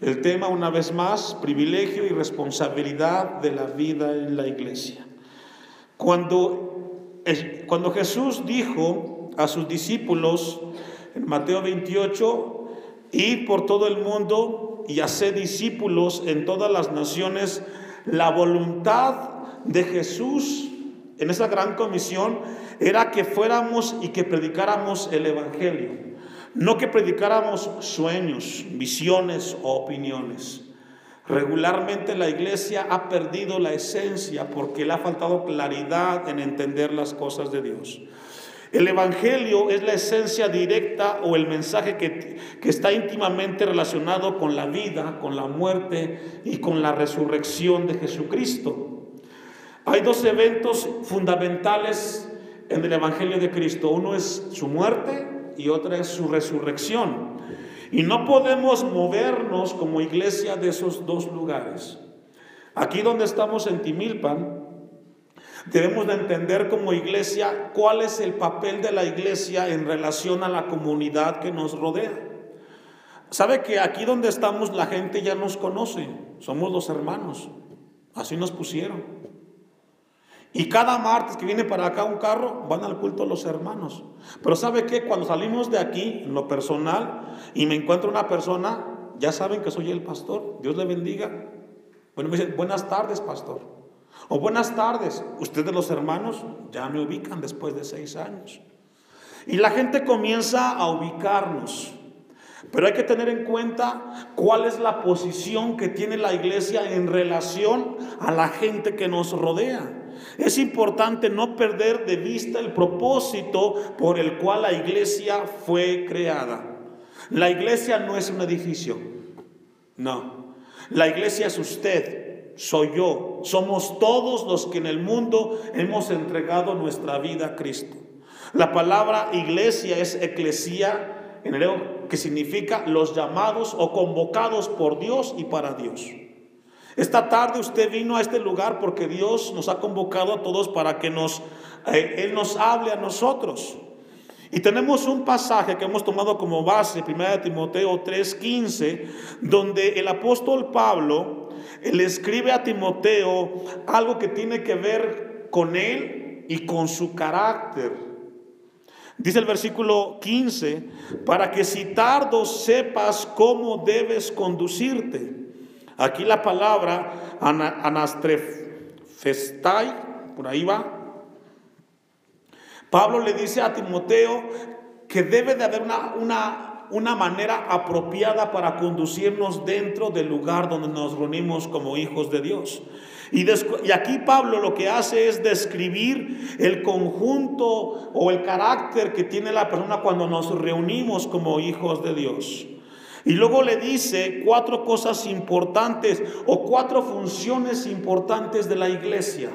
El tema, una vez más, privilegio y responsabilidad de la vida en la iglesia. Cuando, cuando Jesús dijo a sus discípulos en Mateo 28, ir por todo el mundo y hacer discípulos en todas las naciones, la voluntad de Jesús en esa gran comisión era que fuéramos y que predicáramos el Evangelio. No que predicáramos sueños, visiones o opiniones. Regularmente la iglesia ha perdido la esencia porque le ha faltado claridad en entender las cosas de Dios. El Evangelio es la esencia directa o el mensaje que, que, está íntimamente relacionado con la vida, con la muerte y con la resurrección de Jesucristo. Hay dos eventos fundamentales en el Evangelio de Cristo. Uno es su muerte y otra es su resurrección. Y no podemos movernos como iglesia de esos dos lugares. Aquí donde estamos en Timilpan, debemos de entender como iglesia cuál es el papel de la iglesia en relación a la comunidad que nos rodea. Sabe que aquí donde estamos la gente ya nos conoce, somos los hermanos, así nos pusieron. Y cada martes que viene para acá un carro, van al culto los hermanos. Pero ¿sabe qué? Cuando salimos de aquí, en lo personal, y me encuentro una persona, ya saben que soy el pastor. Dios le bendiga. Bueno, me dicen, buenas tardes, pastor. O buenas tardes. Ustedes los hermanos ya me ubican después de seis años. Y la gente comienza a ubicarnos. Pero hay que tener en cuenta cuál es la posición que tiene la iglesia en relación a la gente que nos rodea. Es importante no perder de vista el propósito por el cual la iglesia fue creada. La iglesia no es un edificio, no. La iglesia es usted, soy yo, somos todos los que en el mundo hemos entregado nuestra vida a Cristo. La palabra iglesia es eclesía, en hebreo, que significa los llamados o convocados por Dios y para Dios. Esta tarde usted vino a este lugar porque Dios nos ha convocado a todos para que nos, eh, Él nos hable a nosotros. Y tenemos un pasaje que hemos tomado como base, 1 Timoteo 3:15, donde el apóstol Pablo le escribe a Timoteo algo que tiene que ver con él y con su carácter. Dice el versículo 15, para que si tardo sepas cómo debes conducirte Aquí la palabra anastrefestai, por ahí va. Pablo le dice a Timoteo que debe de haber una, una, una manera apropiada para conducirnos dentro del lugar donde nos reunimos como hijos de Dios. Y, y, aquí Pablo lo que hace es describir el conjunto o el carácter que tiene la persona cuando nos reunimos como hijos de Dios. Y luego le dice cuatro cosas importantes o cuatro funciones importantes de la iglesia.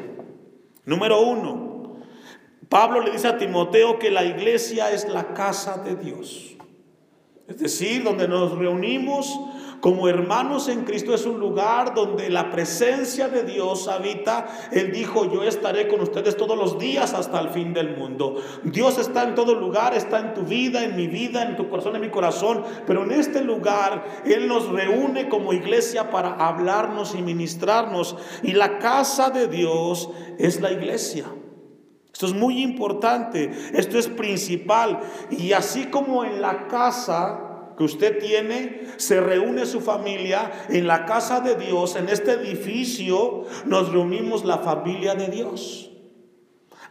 Número uno, Pablo le dice a Timoteo que la iglesia es la casa de Dios. Es decir, donde nos reunimos como hermanos en Cristo es un lugar donde la presencia de Dios habita. Él dijo, yo estaré con ustedes todos los días hasta el fin del mundo. Dios está en todo lugar, está en tu vida, en mi vida, en tu corazón, en mi corazón. Pero en este lugar Él nos reúne como iglesia para hablarnos y ministrarnos. Y la casa de Dios es la iglesia. Esto es muy importante, esto es principal. Y así como en la casa que usted tiene, se reúne su familia en la casa de Dios, en este edificio, nos reunimos la familia de Dios.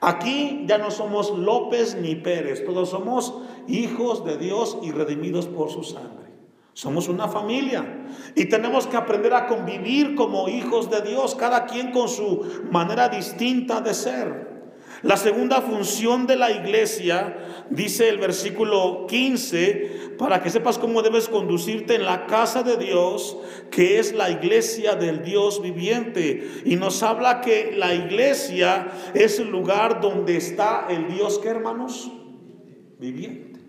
Aquí ya no somos López ni Pérez, todos somos hijos de Dios y redimidos por su sangre. Somos una familia y tenemos que aprender a convivir como hijos de Dios, cada quien con su manera distinta de ser. La segunda función de la iglesia, dice el versículo 15, para que sepas cómo debes conducirte en la casa de Dios, que es la iglesia del Dios viviente. Y nos habla que la iglesia es el lugar donde está el Dios, que hermanos? Viviente.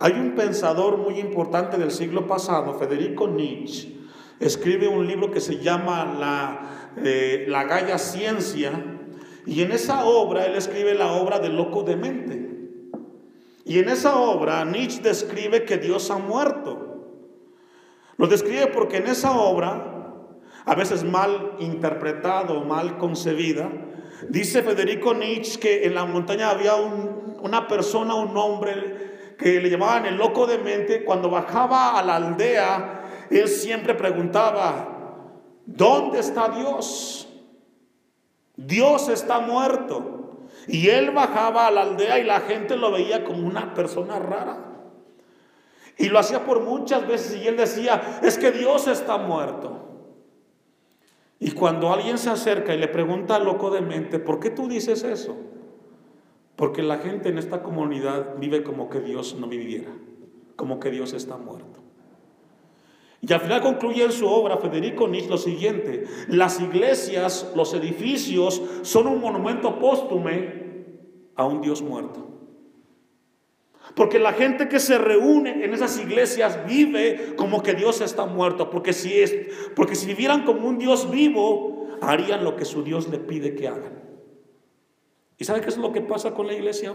Hay un pensador muy importante del siglo pasado, Federico Nietzsche, escribe un libro que se llama La, eh, la Gaya Ciencia y en esa obra él escribe la obra de loco de mente. Y en esa obra Nietzsche describe que Dios ha muerto. Lo describe porque en esa obra, a veces mal interpretada o mal concebida, dice Federico Nietzsche que en la montaña había una persona, un hombre que le llamaban el loco de mente. Cuando bajaba a la aldea, él siempre preguntaba, ¿dónde está Dios? Dios está muerto. Y él bajaba a la aldea y la gente lo veía como una persona rara. Y lo hacía por muchas veces y él decía, es que Dios está muerto. Y cuando alguien se acerca y le pregunta loco de mente, ¿por qué tú dices eso? Porque la gente en esta comunidad vive como que Dios no viviera, como que Dios está muerto. Y al final concluye en su obra Federico Nietzsche lo siguiente, las iglesias, los edificios son un monumento póstume a un Dios muerto. Porque la gente que se reúne en esas iglesias vive como que Dios está muerto. Porque si, es, porque si vivieran como un Dios vivo, harían lo que su Dios le pide que hagan. ¿Y sabe qué es lo que pasa con la iglesia?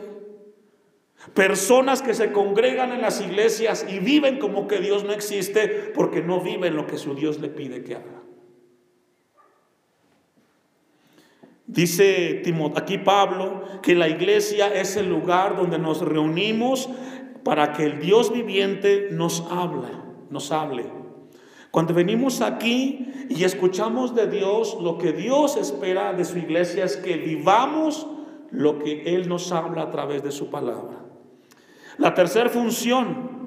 Personas que se congregan en las iglesias y viven como que Dios no existe porque no viven lo que su Dios le pide que haga. Dice aquí Pablo que la iglesia es el lugar donde nos reunimos para que el Dios viviente nos hable, nos hable. Cuando venimos aquí y escuchamos de Dios, lo que Dios espera de su iglesia es que vivamos lo que Él nos habla a través de su palabra. La tercera función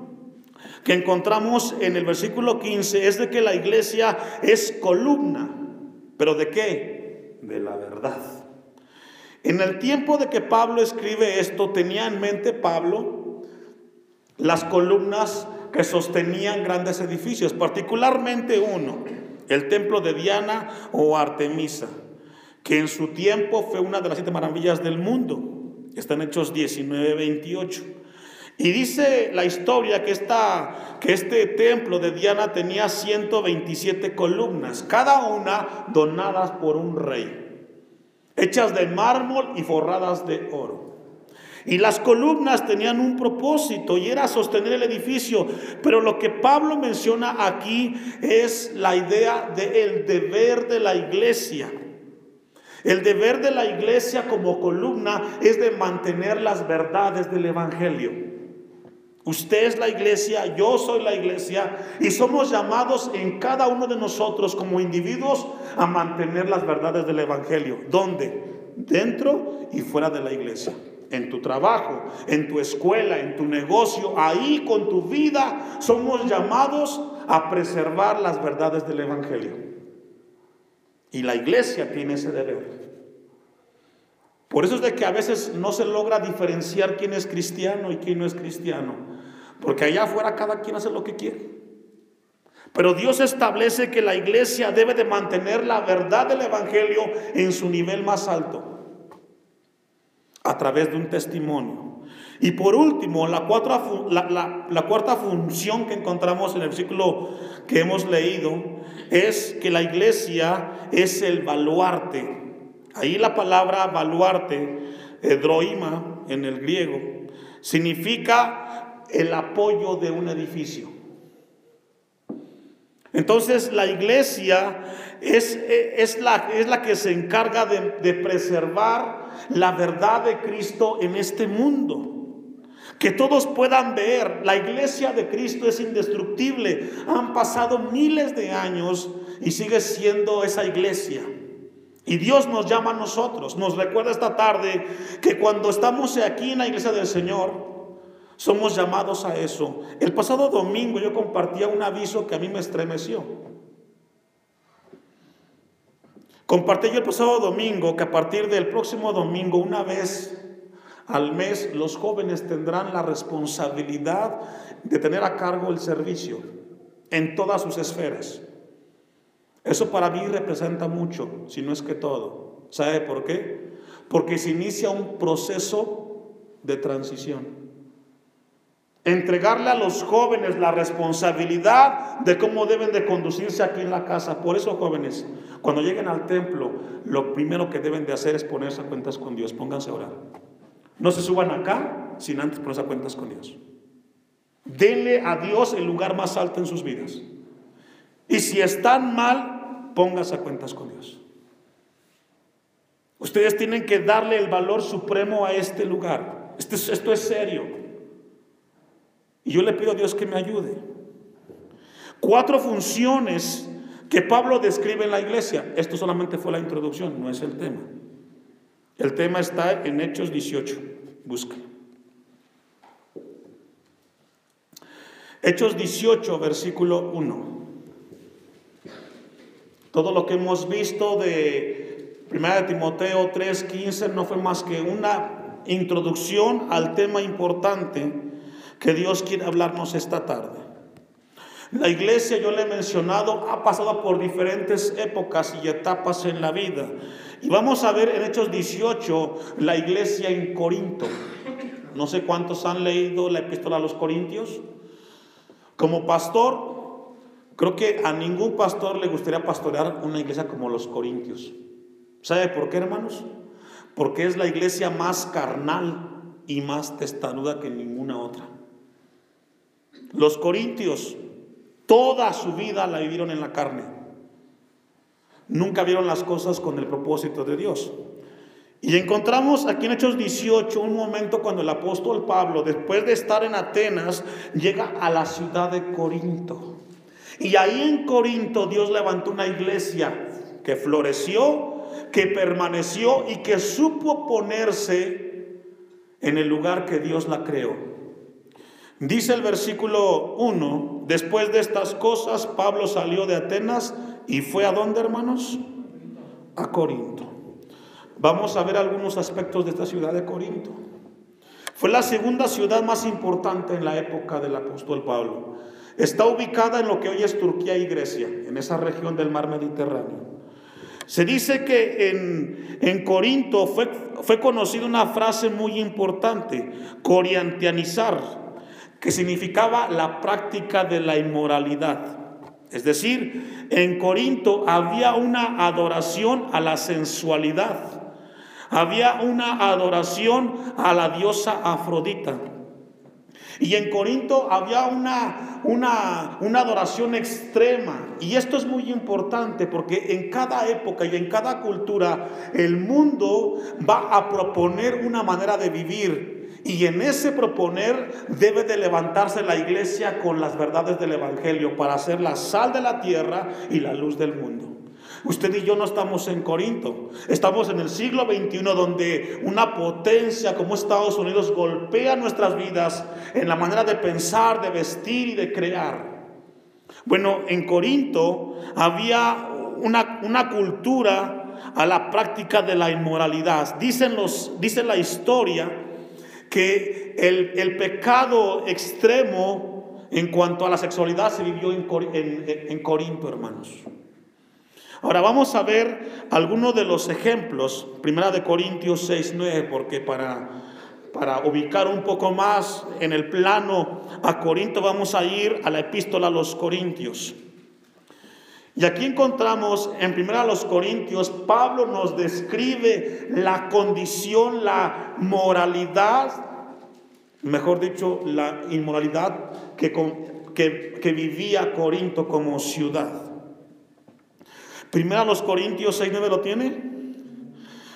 que encontramos en el versículo 15 es de que la iglesia es columna. ¿Pero de qué? de la verdad. En el tiempo de que Pablo escribe esto, tenía en mente Pablo las columnas que sostenían grandes edificios, particularmente uno, el templo de Diana o Artemisa, que en su tiempo fue una de las siete maravillas del mundo. Están Hechos 19, 28. Y dice la historia que, esta, que este templo de Diana tenía 127 columnas, cada una donadas por un rey, hechas de mármol y forradas de oro. Y las columnas tenían un propósito y era sostener el edificio. Pero lo que Pablo menciona aquí es la idea del deber de la iglesia. El deber de la iglesia como columna es de mantener las verdades del Evangelio. Usted es la iglesia, yo soy la iglesia y somos llamados en cada uno de nosotros como individuos a mantener las verdades del Evangelio. ¿Dónde? Dentro y fuera de la iglesia. En tu trabajo, en tu escuela, en tu negocio, ahí con tu vida somos llamados a preservar las verdades del Evangelio. Y la iglesia tiene ese deber. Por eso es de que a veces no se logra diferenciar quién es cristiano y quién no es cristiano. Porque allá afuera cada quien hace lo que quiere. Pero Dios establece que la iglesia debe de mantener la verdad del Evangelio en su nivel más alto, a través de un testimonio. Y por último, la cuarta, la, cuarta función que encontramos en el versículo que hemos leído es que la iglesia es el baluarte. Ahí la palabra baluarte, droima en el griego, significa el apoyo de un edificio. Entonces la iglesia es, es, la, es la, que se encarga de, de preservar la verdad de Cristo en este mundo. Que todos puedan ver, la iglesia de Cristo es indestructible. Han pasado miles de años y sigue siendo esa iglesia. Y Dios nos llama a nosotros, nos recuerda esta tarde que cuando estamos aquí en la iglesia del Señor, somos llamados a eso. El pasado domingo yo compartía un aviso que a mí me estremeció. Compartí yo el pasado domingo que a partir del próximo domingo, una vez al mes, los jóvenes tendrán la responsabilidad de tener a cargo el servicio en todas sus esferas. Eso para mí representa mucho, si no es que todo. ¿Sabe por qué? Porque se inicia un proceso de transición entregarle a los jóvenes la responsabilidad de cómo deben de conducirse aquí en la casa. Por eso, jóvenes, cuando lleguen al templo, lo primero que deben de hacer es ponerse a cuentas con Dios. Pónganse a orar. No se suban acá sin antes ponerse a cuentas con Dios. Denle a Dios el lugar más alto en sus vidas. Y si están mal, póngase a cuentas con Dios. Ustedes tienen que darle el valor supremo a este lugar. Esto es, esto es serio. Y yo le pido a Dios que me ayude. Cuatro funciones que Pablo describe en la iglesia. Esto solamente fue la introducción, no es el tema. El tema está en Hechos 18. Busca. Hechos 18, versículo 1. Todo lo que hemos visto de 1 Timoteo 3, 15 no fue más que una introducción al tema importante que Dios quiere hablarnos esta tarde. La iglesia, yo le he mencionado, ha pasado por diferentes épocas y etapas en la vida. Y vamos a ver en Hechos 18 la iglesia en Corinto. No sé cuántos han leído la epístola a los Corintios. Como pastor, creo que a ningún pastor le gustaría pastorear una iglesia como los Corintios. ¿Sabe por qué, hermanos? Porque es la iglesia más carnal y más testanuda que ninguna otra. Los Corintios toda su vida la vivieron en la carne. Nunca vieron las cosas con el propósito de Dios. Y encontramos aquí en Hechos 18 un momento cuando el apóstol Pablo, después de estar en Atenas, llega a la ciudad de Corinto. Y ahí en Corinto Dios levantó una iglesia que floreció, que permaneció y que supo ponerse en el lugar que Dios la creó. Dice el versículo 1, después de estas cosas Pablo salió de Atenas y fue a dónde hermanos? A Corinto. Vamos a ver algunos aspectos de esta ciudad de Corinto. Fue la segunda ciudad más importante en la época del apóstol Pablo. Está ubicada en lo que hoy es Turquía y Grecia, en esa región del mar Mediterráneo. Se dice que en, en Corinto fue, fue conocida una frase muy importante, coriantianizar, que significaba la práctica de la inmoralidad. Es decir, en Corinto había una adoración a la sensualidad. Había una adoración a la diosa Afrodita. Y en Corinto había una, una, una, adoración extrema. Y esto es muy importante porque en cada época y en cada cultura el mundo va a proponer una manera de vivir. Y en ese proponer debe de levantarse la iglesia con las verdades del Evangelio para ser la sal de la tierra y la luz del mundo. Usted y yo no estamos en Corinto, estamos en el siglo XXI donde una potencia como Estados Unidos golpea nuestras vidas en la manera de pensar, de vestir y de crear. Bueno, en Corinto había una, una cultura a la práctica de la inmoralidad. Dicen los, dice la historia que el, el, pecado extremo en cuanto a la sexualidad se vivió en, en, en Corinto, hermanos. Ahora vamos a ver algunos de los ejemplos, primera de Corintios 6, 9, porque para, para ubicar un poco más en el plano a Corinto vamos a ir a la epístola a los Corintios. Y aquí encontramos en primera a los Corintios, Pablo nos describe la condición, la moralidad, mejor dicho, la inmoralidad que, que, que vivía Corinto como ciudad. Primera los Corintios 6.9 lo tiene.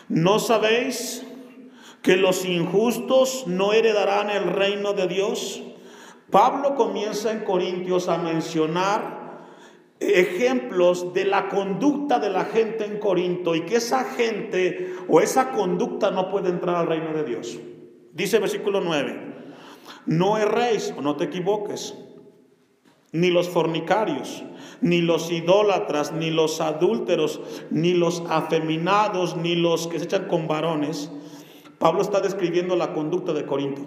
¿No sabéis que los injustos no heredarán el reino de Dios? Pablo comienza en Corintios a mencionar ejemplos de la conducta de la gente en Corinto y que esa gente o esa conducta no puede entrar al reino de Dios. Dice versículo 9, no erréis o no te equivoques, ni los fornicarios, ni los idólatras, ni los adúlteros, ni los afeminados, ni los que se echan con varones. Pablo está describiendo la conducta de Corinto.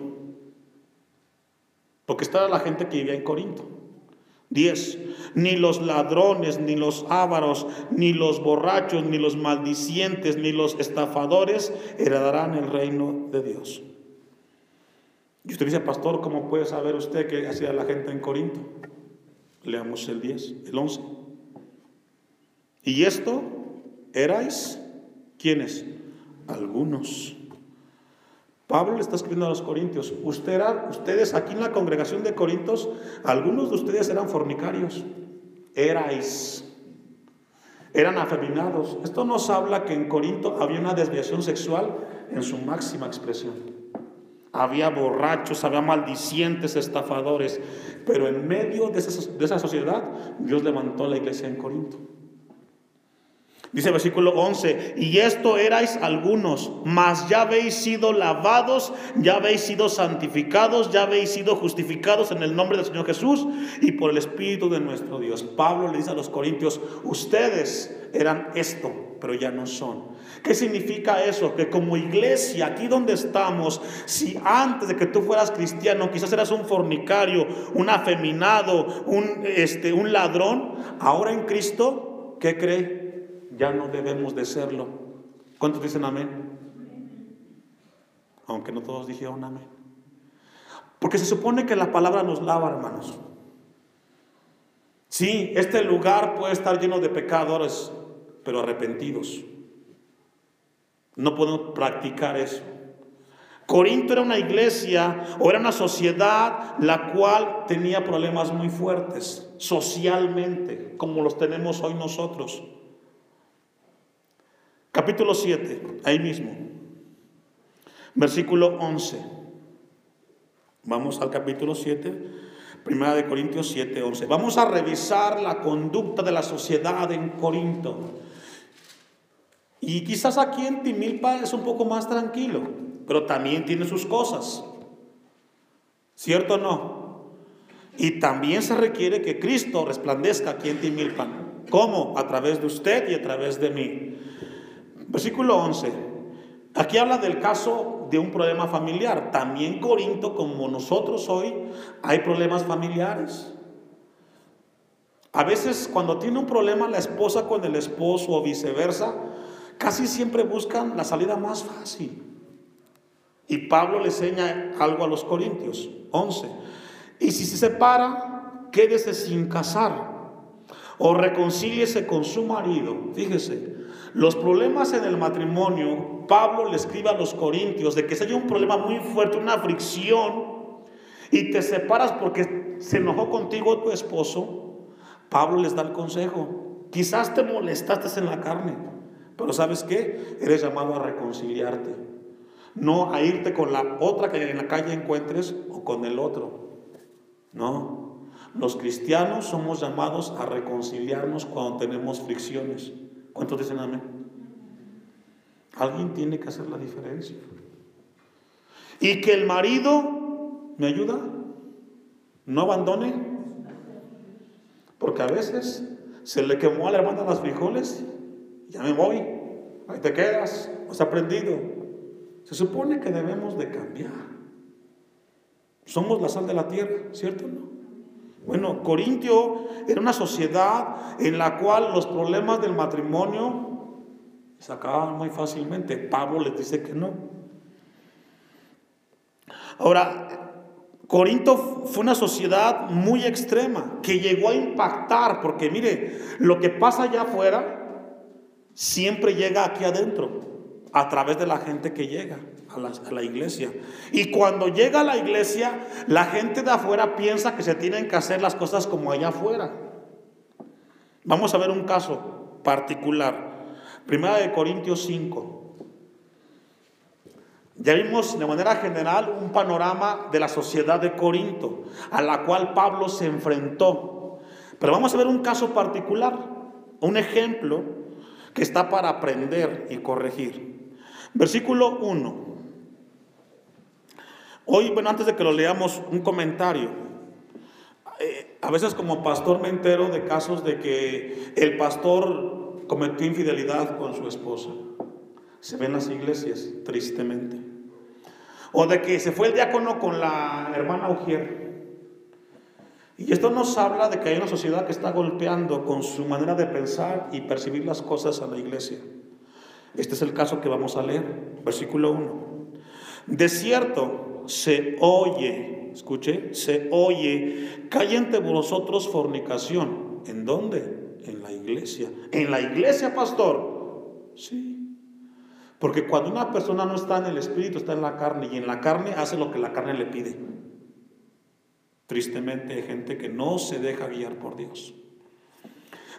Porque está la gente que vivía en Corinto. 10. Ni los ladrones, ni los ávaros, ni los borrachos, ni los maldicientes, ni los estafadores heredarán el reino de Dios. Y usted dice, pastor, ¿cómo puede saber usted qué hacía la gente en Corinto? Leamos el 10, el 11. Y esto erais, ¿quiénes? Algunos. Pablo le está escribiendo a los corintios, Usted ustedes aquí en la congregación de Corintios, algunos de ustedes eran fornicarios, erais. Eran afeminados. Esto nos habla que en Corinto había una desviación sexual en su máxima expresión. Había borrachos, había maldicientes, estafadores. Pero en medio de esa sociedad, Dios levantó la iglesia en Corinto. Dice versículo 11, y esto erais algunos, mas ya habéis sido lavados, ya habéis sido santificados, ya habéis sido justificados en el nombre del Señor Jesús y por el Espíritu de nuestro Dios. Pablo le dice a los corintios, ustedes eran esto, pero ya no son. ¿Qué significa eso? Que como iglesia, aquí donde estamos, si antes de que tú fueras cristiano, quizás eras un fornicario, un afeminado, un, este, un ladrón, ahora en Cristo, ¿qué cree? Ya no debemos de serlo. ¿Cuántos dicen amén? Aunque no todos dijeron amén. Porque se supone que la palabra nos lava, hermanos. Sí, este lugar puede estar lleno de pecadores, pero arrepentidos. No podemos practicar eso. Corinto era una iglesia o era una sociedad la cual tenía problemas muy fuertes socialmente, como los tenemos hoy nosotros. Capítulo 7, ahí mismo. Versículo 11. Vamos al capítulo 7, Primera de Corintios 7, 11. Vamos a revisar la conducta de la sociedad en Corinto. Y quizás aquí en Timilpa es un poco más tranquilo, pero también tiene sus cosas. ¿Cierto o no? Y también se requiere que Cristo resplandezca aquí en Timilpa. ¿Cómo? A través de usted y a través de mí. Versículo 11. Aquí habla del caso de un problema familiar. También Corinto, como nosotros hoy, hay problemas familiares. A veces cuando tiene un problema la esposa con el esposo o viceversa, casi siempre buscan la salida más fácil. Y Pablo le enseña algo a los Corintios, 11. Y si se separa, quédese sin casar o reconcíliese con su marido. Fíjese, los problemas en el matrimonio, Pablo le escribe a los corintios de que si hay un problema muy fuerte, una fricción, y te separas porque se enojó contigo tu esposo, Pablo les da el consejo. Quizás te molestaste en la carne, pero ¿sabes qué? Eres llamado a reconciliarte. No a irte con la otra que en la calle encuentres o con el otro. No. Los cristianos somos llamados a reconciliarnos cuando tenemos fricciones. ¿Cuántos dicen amén? Alguien tiene que hacer la diferencia. Y que el marido me ayuda, no abandone, porque a veces se le quemó a la hermana las frijoles, ya me voy, ahí te quedas, has aprendido. Se supone que debemos de cambiar. Somos la sal de la tierra, ¿cierto? No? Bueno, Corintio era una sociedad en la cual los problemas del matrimonio se acababan muy fácilmente. Pablo les dice que no. Ahora, Corinto fue una sociedad muy extrema que llegó a impactar, porque mire, lo que pasa allá afuera siempre llega aquí adentro, a través de la gente que llega a la, iglesia. Y cuando llega a la iglesia, la gente de afuera piensa que se tienen que hacer las cosas como allá afuera. Vamos a ver un caso particular. Primera de Corintios 5. Ya vimos de manera general un panorama de la sociedad de Corinto, a la cual Pablo se enfrentó. Pero vamos a ver un caso particular, un ejemplo que está para aprender y corregir. Versículo 1. Hoy, bueno, antes de que lo leamos, un comentario. Eh, a veces como pastor me entero de casos de que el pastor cometió infidelidad con su esposa. Se ven las iglesias, tristemente. O de que se fue el diácono con la hermana Ujier. Y esto nos habla de que hay una sociedad que está golpeando con su manera de pensar y percibir las cosas a la iglesia. Este es el caso que vamos a leer, versículo 1. De cierto, se oye, escuche, se oye, cae entre vosotros fornicación. ¿En dónde? En la iglesia. ¿En la iglesia, pastor? Sí. Porque cuando una persona no está en el espíritu, está en la carne, y en la carne hace lo que la carne le pide. Tristemente hay gente que no se deja guiar por Dios.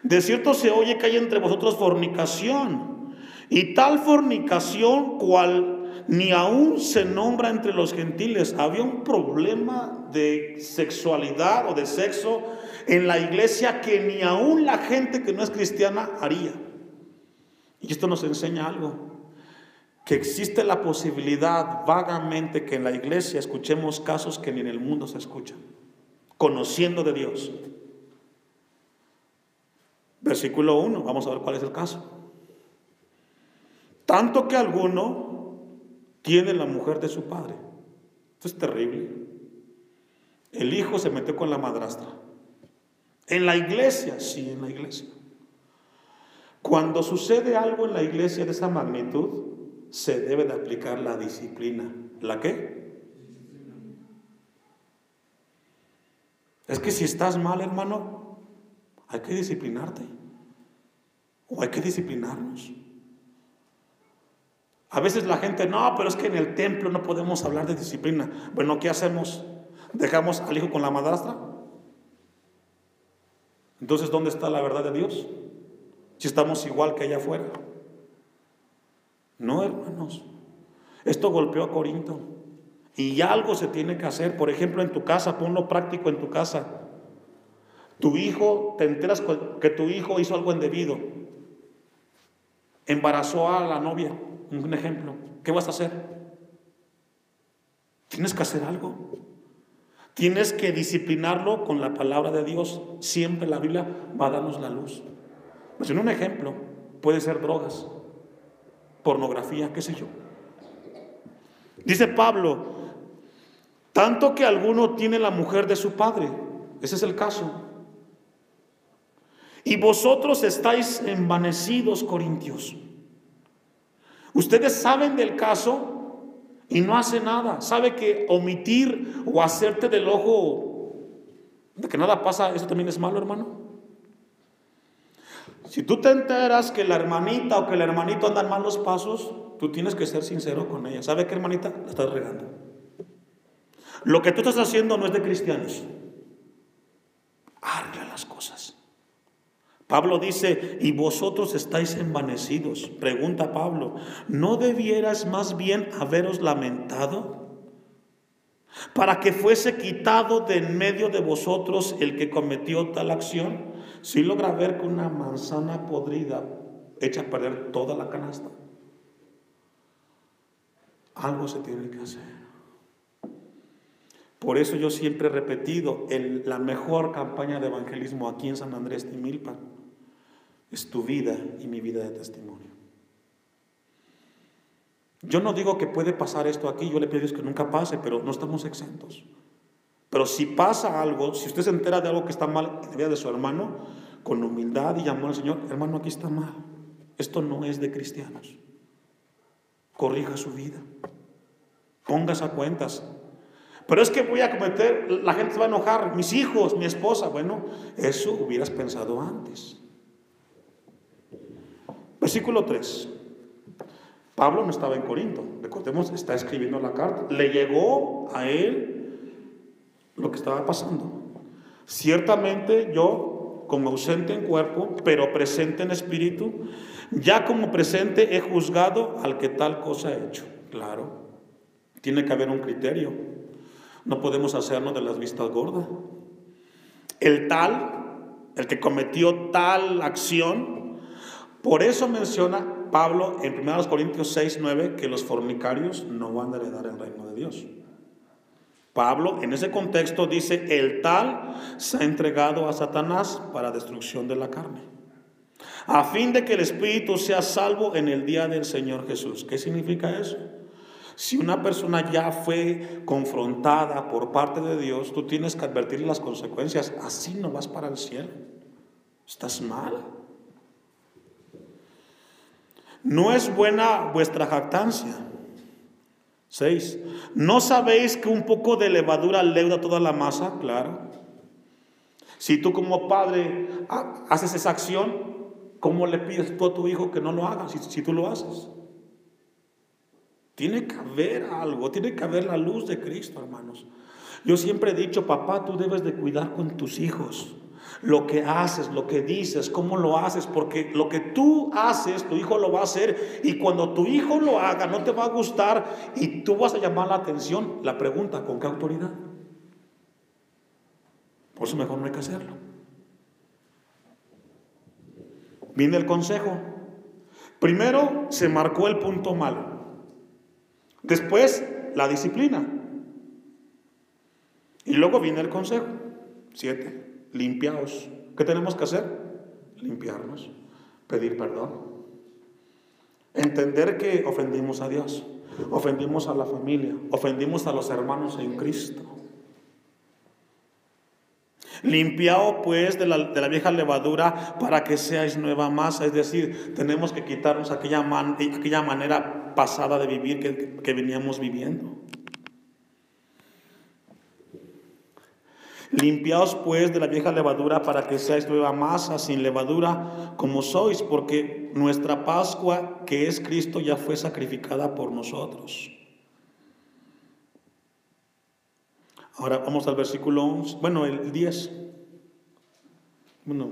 De cierto se oye que hay entre vosotros fornicación, y tal fornicación cual ni aún se nombra entre los gentiles. Había un problema de sexualidad o de sexo en la iglesia que ni aún la gente que no es cristiana haría. Y esto nos enseña algo, que existe la posibilidad vagamente que en la iglesia escuchemos casos que ni en el mundo se escuchan, conociendo de Dios. Versículo 1, vamos a ver cuál es el caso. Tanto que alguno tiene la mujer de su padre. Esto es terrible. El hijo se metió con la madrastra. En la iglesia, sí, en la iglesia. Cuando sucede algo en la iglesia de esa magnitud, se debe de aplicar la disciplina. ¿La qué? Es que si estás mal, hermano, hay que disciplinarte. O hay que disciplinarnos. A veces la gente, no, pero es que en el templo no podemos hablar de disciplina. Bueno, ¿qué hacemos? ¿Dejamos al hijo con la madrastra? Entonces, ¿dónde está la verdad de Dios? Si estamos igual que allá afuera. No, hermanos. Esto golpeó a Corinto. Y algo se tiene que hacer. Por ejemplo, en tu casa, ponlo práctico en tu casa. Tu hijo, te enteras que tu hijo hizo algo indebido. Embarazó a la novia, un ejemplo. ¿Qué vas a hacer? Tienes que hacer algo. Tienes que disciplinarlo con la palabra de Dios. Siempre la Biblia va a darnos la luz. Pues en un ejemplo, puede ser drogas, pornografía, qué sé yo. Dice Pablo, tanto que alguno tiene la mujer de su padre. Ese es el caso. Y vosotros estáis envanecidos, corintios. Ustedes saben del caso y no hace nada. Sabe que omitir o hacerte del ojo de que nada pasa, eso también es malo, hermano. Si tú te enteras que la hermanita o que el hermanito andan malos pasos, tú tienes que ser sincero con ella. ¿Sabe qué, hermanita? La estás regando. Lo que tú estás haciendo no es de cristianos. Arregla las cosas. Pablo dice, y vosotros estáis envanecidos. Pregunta Pablo, ¿no debieras más bien haberos lamentado? Para que fuese quitado de en medio de vosotros el que cometió tal acción. Si logra ver que una manzana podrida echa a perder toda la canasta. Algo se tiene que hacer. Por eso yo siempre he repetido, la mejor campaña de evangelismo aquí en San Andrés de Milpan es tu vida y mi vida de testimonio. Yo no digo que puede pasar esto aquí, yo le pido a Dios que nunca pase, pero no estamos exentos. Pero si pasa algo, si usted se entera de algo que está mal en vida de su hermano, con humildad y amor al Señor, hermano, aquí está mal. Esto no es de cristianos. Corrija su vida. Póngase a cuentas. Pero es que voy a cometer, la gente se va a enojar, mis hijos, mi esposa. Bueno, eso hubieras pensado antes. Versículo 3. Pablo no estaba en Corinto, recordemos, está escribiendo la carta. Le llegó a él lo que estaba pasando. Ciertamente yo, como ausente en cuerpo, pero presente en espíritu, ya como presente he juzgado al que tal cosa ha hecho. Claro, tiene que haber un criterio. No podemos hacernos de las vistas gordas. El tal, el que cometió tal acción, por eso menciona Pablo en 1 Corintios 6, 9 que los fornicarios no van a heredar el reino de Dios. Pablo en ese contexto dice, el tal se ha entregado a Satanás para destrucción de la carne, a fin de que el espíritu sea salvo en el día del Señor Jesús. ¿Qué significa eso? Si una persona ya fue confrontada por parte de Dios, tú tienes que advertir las consecuencias. Así no vas para el cielo. Estás mal. No es buena vuestra jactancia. 6. ¿No sabéis que un poco de levadura leuda toda la masa? Claro. Si tú como padre haces esa acción, ¿cómo le pides tú a tu hijo que no lo haga si, si tú lo haces? Tiene que haber algo, tiene que haber la luz de Cristo, hermanos. Yo siempre he dicho, papá, tú debes de cuidar con tus hijos. Lo que haces, lo que dices, cómo lo haces, porque lo que tú haces, tu hijo lo va a hacer y cuando tu hijo lo haga no te va a gustar y tú vas a llamar la atención. La pregunta, ¿con qué autoridad? Por eso mejor no hay que hacerlo. Viene el consejo. Primero se marcó el punto malo. Después la disciplina. Y luego viene el consejo. Siete, limpiaos. ¿Qué tenemos que hacer? Limpiarnos, pedir perdón. Entender que ofendimos a Dios, ofendimos a la familia, ofendimos a los hermanos en Cristo. Limpiado pues de la, vieja levadura para que seáis nueva masa. Es decir, tenemos que quitarnos aquella, aquella manera pasada de vivir que, que veníamos viviendo. Limpiaos pues de la vieja levadura para que seáis nueva masa sin levadura como sois, porque nuestra Pascua, que es Cristo, ya fue sacrificada por nosotros. Ahora vamos al versículo 11, bueno, el 10. Bueno,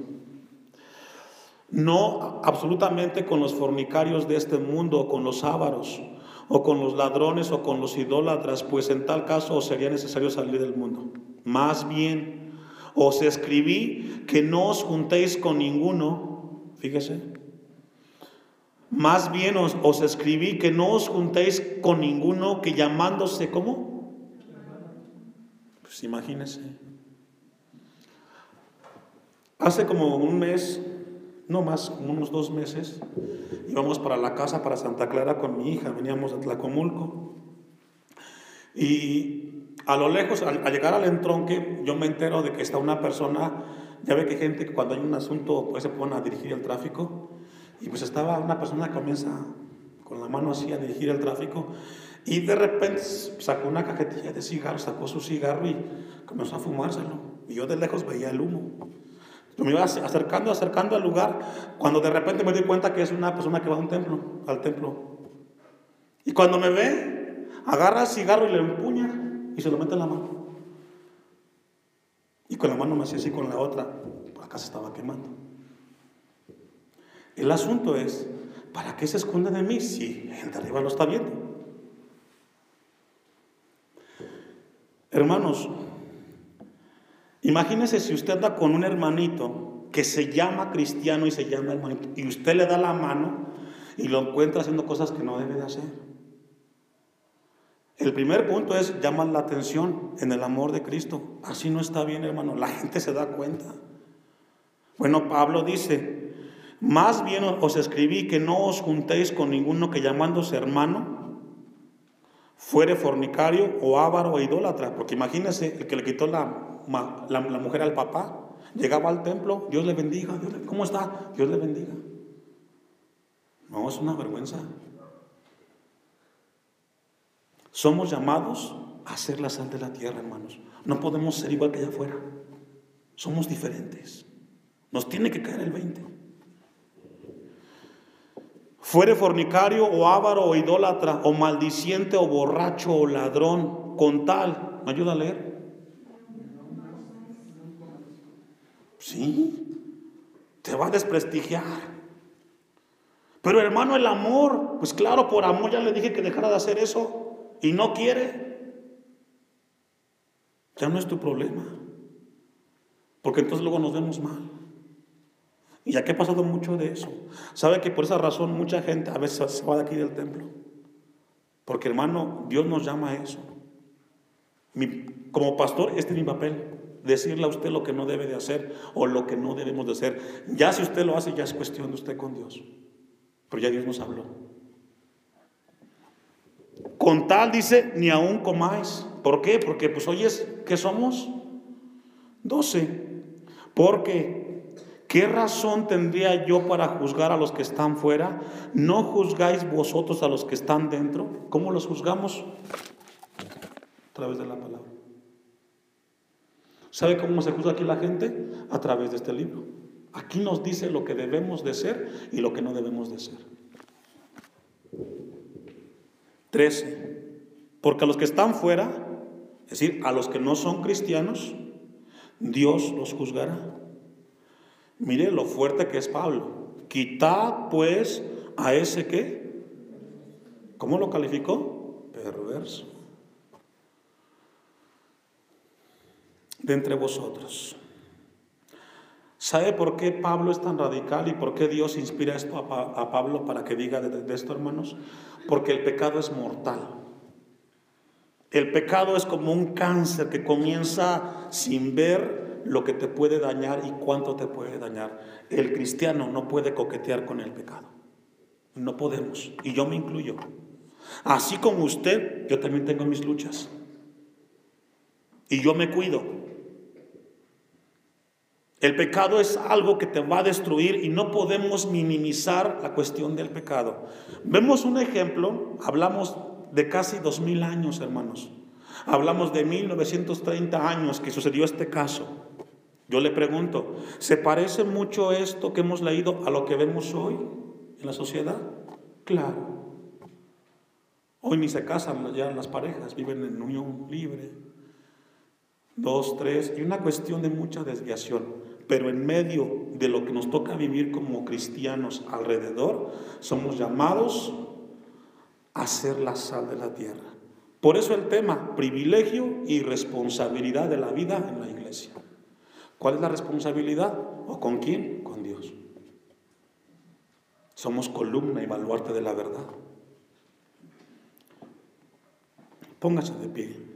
no absolutamente con los fornicarios de este mundo, o con los ávaros, o con los ladrones, o con los idólatras, pues en tal caso sería necesario salir del mundo. Más bien, os escribí que no os juntéis con ninguno, fíjese, más bien os, os escribí que no os juntéis con ninguno que llamándose, ¿cómo? Pues imagínese. Hace como un mes, no más, unos dos meses, íbamos para la casa, para Santa Clara con mi hija, veníamos de Tlacomulco. Y a lo lejos, al, llegar al entronque, yo me entero de que está una persona, ya ve que gente que cuando hay un asunto pues se pone a dirigir el tráfico, y pues estaba una persona que comienza con la mano así a dirigir el tráfico, y de repente sacó una cajetilla de cigarros, sacó su cigarro y comenzó a fumárselo. Y yo de lejos veía el humo. Yo me iba acercando, acercando al lugar, cuando de repente me di cuenta que es una persona que va a un templo, al templo. Y cuando me ve, agarra el cigarro y le empuña y se lo mete en la mano. Y con la mano me hacía así con la otra, acá se estaba quemando. El asunto es, ¿para qué se esconde de mí si gente arriba lo está viendo? Hermanos, imagínese si usted anda con un hermanito que se llama cristiano y se llama hermanito, y usted le da la mano y lo encuentra haciendo cosas que no debe de hacer. El primer punto es llamar la atención en el amor de Cristo. Así no está bien, hermano. La gente se da cuenta. Bueno, Pablo dice, más bien os escribí que no os juntéis con ninguno que llamándose hermano fuere fornicario o ávaro o idólatra. Porque imagínese el que le quitó la, la, mujer al papá, llegaba al templo, Dios le bendiga, ¿cómo está? Dios le bendiga. No, es una vergüenza. Somos llamados a ser la sal de la tierra, hermanos. No podemos ser igual que allá afuera. Somos diferentes. Nos tiene que caer el 20. Fuere fornicario o ávaro o idólatra o maldiciente o borracho o ladrón, con tal, ¿me ayuda a leer? Sí, te va a desprestigiar. Pero hermano, el amor, pues claro, por amor ya le dije que dejara de hacer eso y no quiere, ya no es tu problema. Porque entonces luego nos vemos mal. Y ya que ha pasado mucho de eso. ¿Sabe que por esa razón mucha gente a veces se va de aquí del templo? Porque hermano, Dios nos llama a eso. como pastor, este es mi papel. Decirle a usted lo que no debe de hacer o lo que no debemos de hacer. Ya si usted lo hace, ya es cuestión de usted con Dios. Pero ya Dios nos habló. Con tal dice, ni aún comáis. ¿Por qué? Porque pues hoy es, ¿qué somos? Doce. Porque, ¿qué razón tendría yo para juzgar a los que están fuera? ¿No juzgáis vosotros a los que están dentro? ¿Cómo los juzgamos? A través de la palabra. ¿Sabe cómo se juzga aquí la gente? A través de este libro. Aquí nos dice lo que debemos de ser y lo que no debemos de ser. 13. Porque a los que están fuera, es decir, a los que no son cristianos, Dios los juzgará. Mire lo fuerte que es Pablo. Quitad pues a ese que, ¿cómo lo calificó? Perverso. De entre vosotros. ¿Sabe por qué Pablo es tan radical y por qué Dios inspira esto a, Pablo para que diga de esto, hermanos? Porque el pecado es mortal. El pecado es como un cáncer que comienza sin ver lo que te puede dañar y cuánto te puede dañar. El cristiano no puede coquetear con el pecado. No podemos. Y yo me incluyo. Así como usted, yo también tengo mis luchas. Y yo me cuido. El pecado es algo que te va a destruir y no podemos minimizar la cuestión del pecado. Vemos un ejemplo, hablamos de casi dos mil años, hermanos. Hablamos de 1930 años que sucedió este caso. Yo le pregunto, ¿se parece mucho esto que hemos leído a lo que vemos hoy en la sociedad? Claro. Hoy ni se casan ya las parejas, viven en unión libre. Dos, tres, y una cuestión de mucha desviación. Pero en medio de lo que nos toca vivir como cristianos alrededor, somos llamados hacer la sal de la tierra. Por eso el tema, privilegio y responsabilidad de la vida en la iglesia. ¿Cuál es la responsabilidad? ¿O con quién? Con Dios. Somos columna y baluarte de la verdad. Póngase de pie.